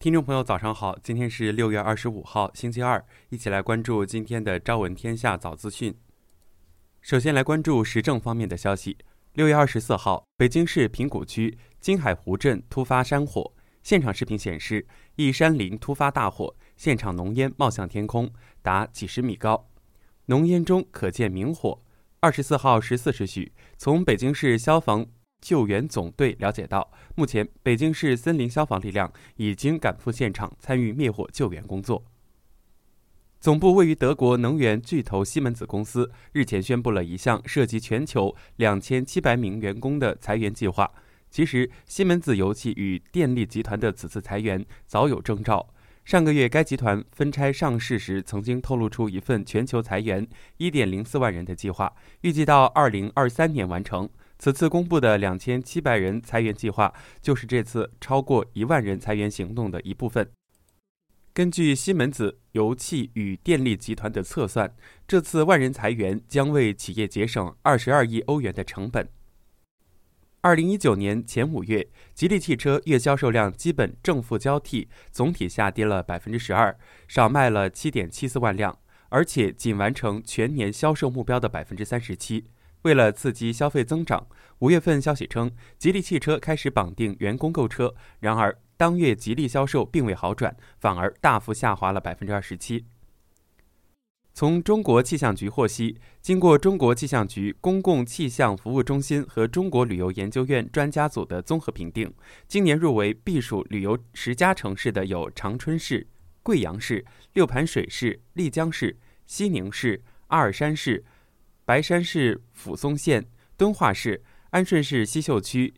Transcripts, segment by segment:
听众朋友，早上好！今天是六月二十五号，星期二，一起来关注今天的《朝闻天下》早资讯。首先来关注时政方面的消息。六月二十四号，北京市平谷区金海湖镇突发山火，现场视频显示，一山林突发大火，现场浓烟冒向天空，达几十米高，浓烟中可见明火。二十四号十四时许，从北京市消防。救援总队了解到，目前北京市森林消防力量已经赶赴现场参与灭火救援工作。总部位于德国能源巨头西门子公司日前宣布了一项涉及全球两千七百名员工的裁员计划。其实，西门子油气与电力集团的此次裁员早有征兆。上个月，该集团分拆上市时曾经透露出一份全球裁员一点零四万人的计划，预计到二零二三年完成。此次公布的两千七百人裁员计划，就是这次超过一万人裁员行动的一部分。根据西门子油气与电力集团的测算，这次万人裁员将为企业节省二十二亿欧元的成本。二零一九年前五月，吉利汽车月销售量基本正负交替，总体下跌了百分之十二，少卖了七点七四万辆，而且仅完成全年销售目标的百分之三十七。为了刺激消费增长，五月份消息称，吉利汽车开始绑定员工购车。然而，当月吉利销售并未好转，反而大幅下滑了百分之二十七。从中国气象局获悉，经过中国气象局公共气象服务中心和中国旅游研究院专家组的综合评定，今年入围避暑旅游十佳城市的有长春市、贵阳市、六盘水市、丽江市、西宁市、阿尔山市。白山市抚松县、敦化市、安顺市西秀区、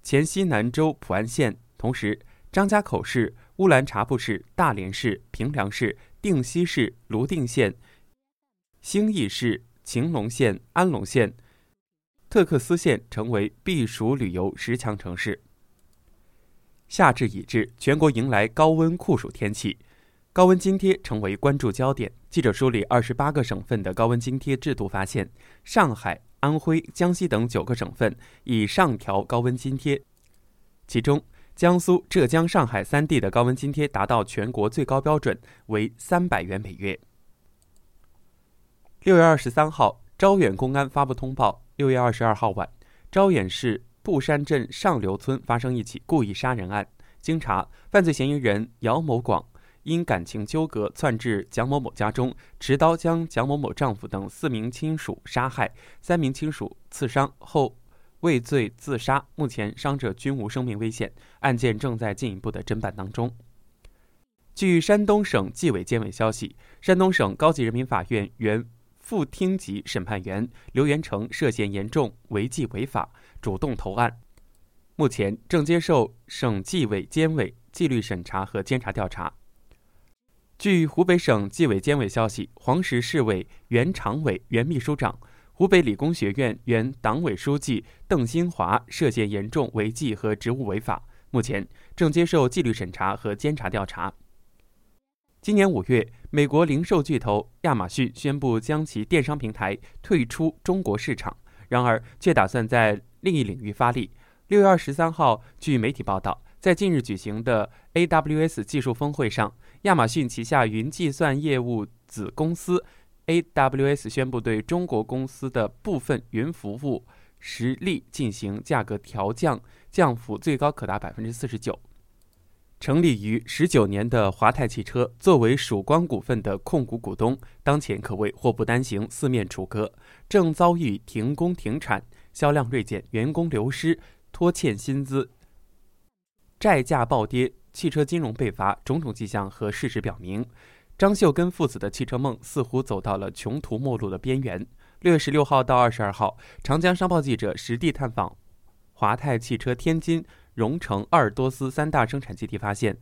黔西南州普安县，同时张家口市、乌兰察布市、大连市、平凉市、定西市、泸定县、兴义市、晴隆县、安龙县、特克斯县成为避暑旅游十强城市。夏至已至，全国迎来高温酷暑天气。高温津贴成为关注焦点。记者梳理二十八个省份的高温津贴制度，发现上海、安徽、江西等九个省份已上调高温津贴，其中江苏、浙江、上海三地的高温津贴达到全国最高标准，为三百元每月。六月二十三号，招远公安发布通报：六月二十二号晚，招远市布山镇上流村发生一起故意杀人案。经查，犯罪嫌疑人姚某广。因感情纠葛，窜至蒋某某家中，持刀将蒋某某丈夫等四名亲属杀害，三名亲属刺伤后畏罪自杀。目前伤者均无生命危险，案件正在进一步的侦办当中。据山东省纪委监委消息，山东省高级人民法院原副厅级审判员刘元成涉嫌严重违纪违法，主动投案，目前正接受省纪委监委纪律审查和监察调查。据湖北省纪委监委消息，黄石市委原常委、原秘书长、湖北理工学院原党委书记邓新华涉嫌严重违纪和职务违法，目前正接受纪律审查和监察调查。今年五月，美国零售巨头亚马逊宣布将其电商平台退出中国市场，然而却打算在另一领域发力。六月二十三号，据媒体报道。在近日举行的 AWS 技术峰会上，亚马逊旗下云计算业务子公司 AWS 宣布对中国公司的部分云服务实力进行价格调降，降幅最高可达百分之四十九。成立于十九年的华泰汽车，作为曙光股份的控股股东，当前可谓祸不单行，四面楚歌，正遭遇停工停产、销量锐减、员工流失、拖欠薪资。债价暴跌，汽车金融被罚，种种迹象和事实表明，张秀根父子的汽车梦似乎走到了穷途末路的边缘。六月十六号到二十二号，长江商报记者实地探访华泰汽车天津、荣成、鄂尔多斯三大生产基地，发现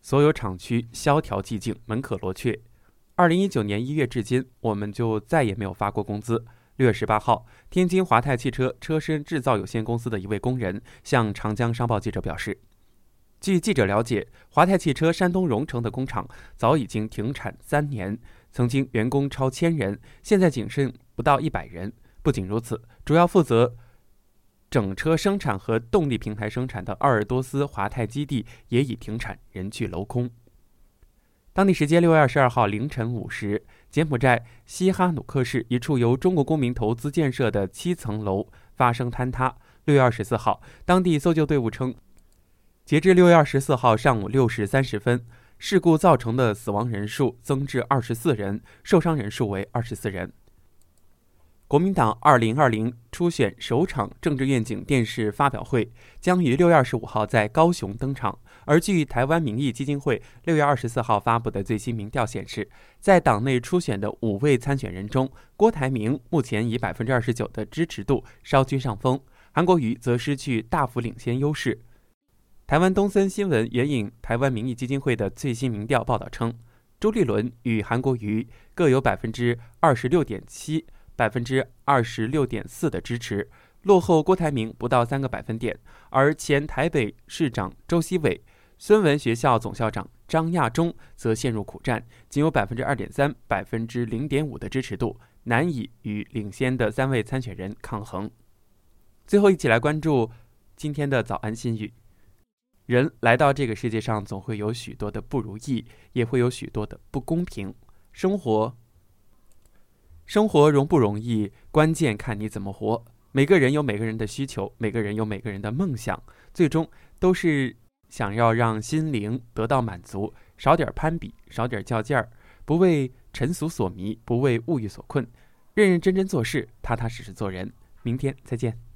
所有厂区萧条寂静，门可罗雀。二零一九年一月至今，我们就再也没有发过工资。六月十八号，天津华泰汽车车身制造有限公司的一位工人向长江商报记者表示。据记者了解，华泰汽车山东荣成的工厂早已经停产三年，曾经员工超千人，现在仅剩不到一百人。不仅如此，主要负责整车生产和动力平台生产的鄂尔多斯华泰基地也已停产，人去楼空。当地时间六月二十二号凌晨五时，柬埔寨西哈努克市一处由中国公民投资建设的七层楼发生坍塌。六月二十四号，当地搜救队伍称，截至六月二十四号上午六时三十分，事故造成的死亡人数增至二十四人，受伤人数为二十四人。国民党二零二零初选首场政治愿景电视发表会将于六月二十五号在高雄登场。而据台湾民意基金会六月二十四号发布的最新民调显示，在党内初选的五位参选人中，郭台铭目前以百分之二十九的支持度稍居上风，韩国瑜则失去大幅领先优势。台湾东森新闻援引台湾民意基金会的最新民调报道称，朱立伦与韩国瑜各有百分之二十六点七。百分之二十六点四的支持，落后郭台铭不到三个百分点。而前台北市长周锡伟、孙文学校总校长张亚中则陷入苦战，仅有百分之二点三、百分之零点五的支持度，难以与领先的三位参选人抗衡。最后，一起来关注今天的早安新语：人来到这个世界上，总会有许多的不如意，也会有许多的不公平。生活。生活容不容易，关键看你怎么活。每个人有每个人的需求，每个人有每个人的梦想，最终都是想要让心灵得到满足，少点攀比，少点较劲儿，不为尘俗所迷，不为物欲所困，认认真真做事，踏踏实实做人。明天再见。